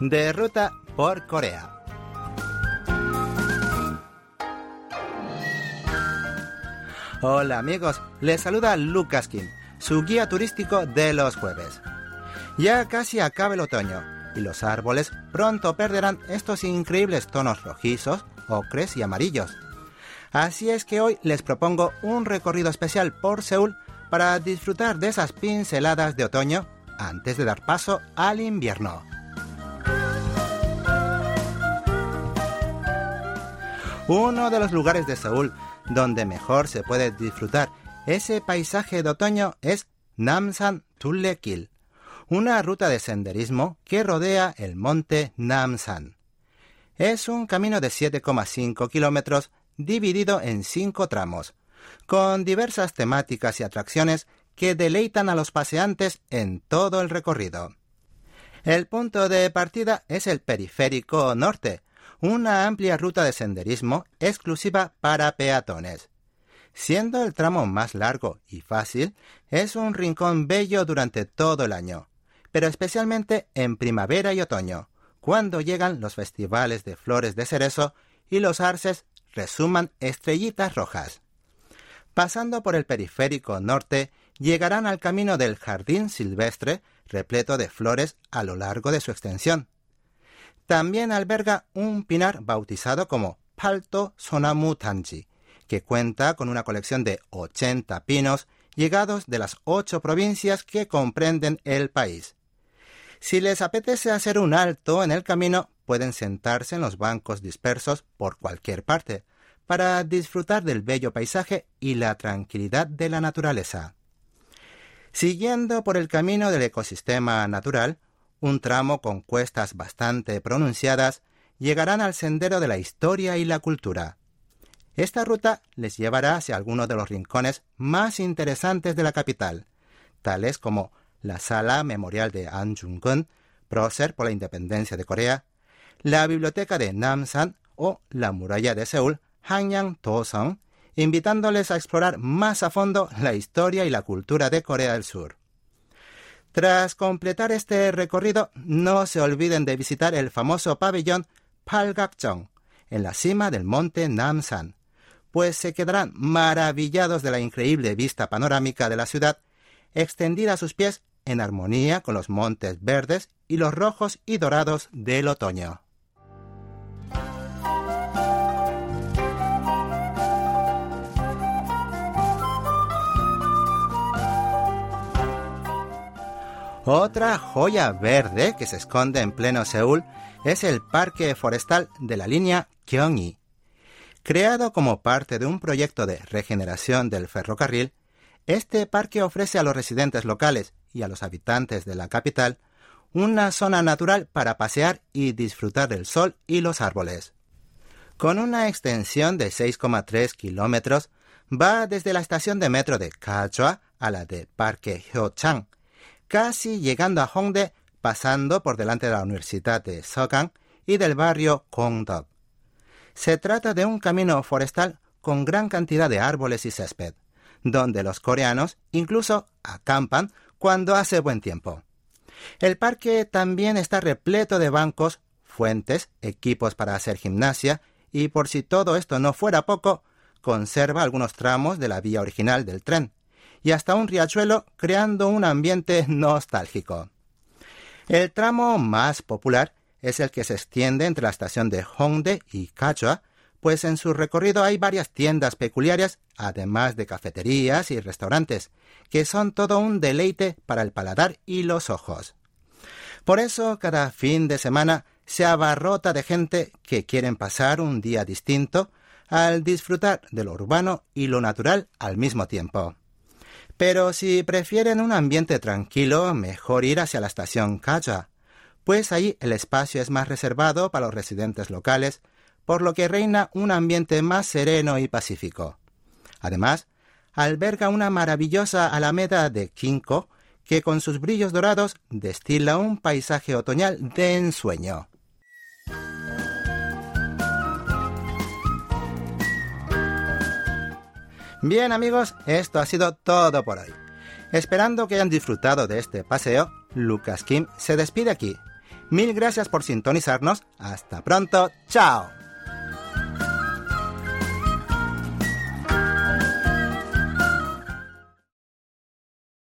de ruta por Corea. Hola amigos, les saluda Lucas Kim, su guía turístico de los jueves. Ya casi acaba el otoño y los árboles pronto perderán estos increíbles tonos rojizos, ocres y amarillos. Así es que hoy les propongo un recorrido especial por Seúl para disfrutar de esas pinceladas de otoño antes de dar paso al invierno. Uno de los lugares de Seúl donde mejor se puede disfrutar ese paisaje de otoño es Namsan Tullekil, una ruta de senderismo que rodea el monte Namsan. Es un camino de 7,5 kilómetros dividido en cinco tramos, con diversas temáticas y atracciones que deleitan a los paseantes en todo el recorrido. El punto de partida es el periférico norte, una amplia ruta de senderismo exclusiva para peatones. Siendo el tramo más largo y fácil, es un rincón bello durante todo el año, pero especialmente en primavera y otoño, cuando llegan los festivales de flores de cerezo y los arces resuman estrellitas rojas. Pasando por el periférico norte, llegarán al camino del jardín silvestre repleto de flores a lo largo de su extensión. También alberga un pinar bautizado como Palto Sonamu Tanji, que cuenta con una colección de 80 pinos llegados de las ocho provincias que comprenden el país. Si les apetece hacer un alto en el camino, pueden sentarse en los bancos dispersos por cualquier parte, para disfrutar del bello paisaje y la tranquilidad de la naturaleza. Siguiendo por el camino del ecosistema natural, un tramo con cuestas bastante pronunciadas, llegarán al sendero de la historia y la cultura. Esta ruta les llevará hacia algunos de los rincones más interesantes de la capital, tales como la Sala Memorial de Anjungun, prócer por la independencia de Corea, la Biblioteca de Namsan o la Muralla de Seúl, Hanyang Tosong, invitándoles a explorar más a fondo la historia y la cultura de Corea del Sur. Tras completar este recorrido, no se olviden de visitar el famoso pabellón Palgakjong, en la cima del monte Namsan, pues se quedarán maravillados de la increíble vista panorámica de la ciudad, extendida a sus pies en armonía con los montes verdes y los rojos y dorados del otoño. Otra joya verde que se esconde en pleno Seúl es el Parque Forestal de la línea Gyeonggi. Creado como parte de un proyecto de regeneración del ferrocarril, este parque ofrece a los residentes locales y a los habitantes de la capital una zona natural para pasear y disfrutar del sol y los árboles. Con una extensión de 6,3 kilómetros, va desde la estación de metro de Kachua a la de Parque Hyochang, casi llegando a Hongdae, pasando por delante de la Universidad de Sogang y del barrio Kongdok. Se trata de un camino forestal con gran cantidad de árboles y césped, donde los coreanos incluso acampan cuando hace buen tiempo. El parque también está repleto de bancos, fuentes, equipos para hacer gimnasia y por si todo esto no fuera poco, conserva algunos tramos de la vía original del tren, y hasta un riachuelo creando un ambiente nostálgico. El tramo más popular es el que se extiende entre la estación de Hongdae y Kachua, pues en su recorrido hay varias tiendas peculiares, además de cafeterías y restaurantes, que son todo un deleite para el paladar y los ojos. Por eso, cada fin de semana se abarrota de gente que quieren pasar un día distinto al disfrutar de lo urbano y lo natural al mismo tiempo. Pero si prefieren un ambiente tranquilo, mejor ir hacia la estación Kaja, pues ahí el espacio es más reservado para los residentes locales, por lo que reina un ambiente más sereno y pacífico. Además, alberga una maravillosa alameda de quinco que con sus brillos dorados destila un paisaje otoñal de ensueño. Bien amigos, esto ha sido todo por hoy. Esperando que hayan disfrutado de este paseo, Lucas Kim se despide aquí. Mil gracias por sintonizarnos. Hasta pronto. Chao.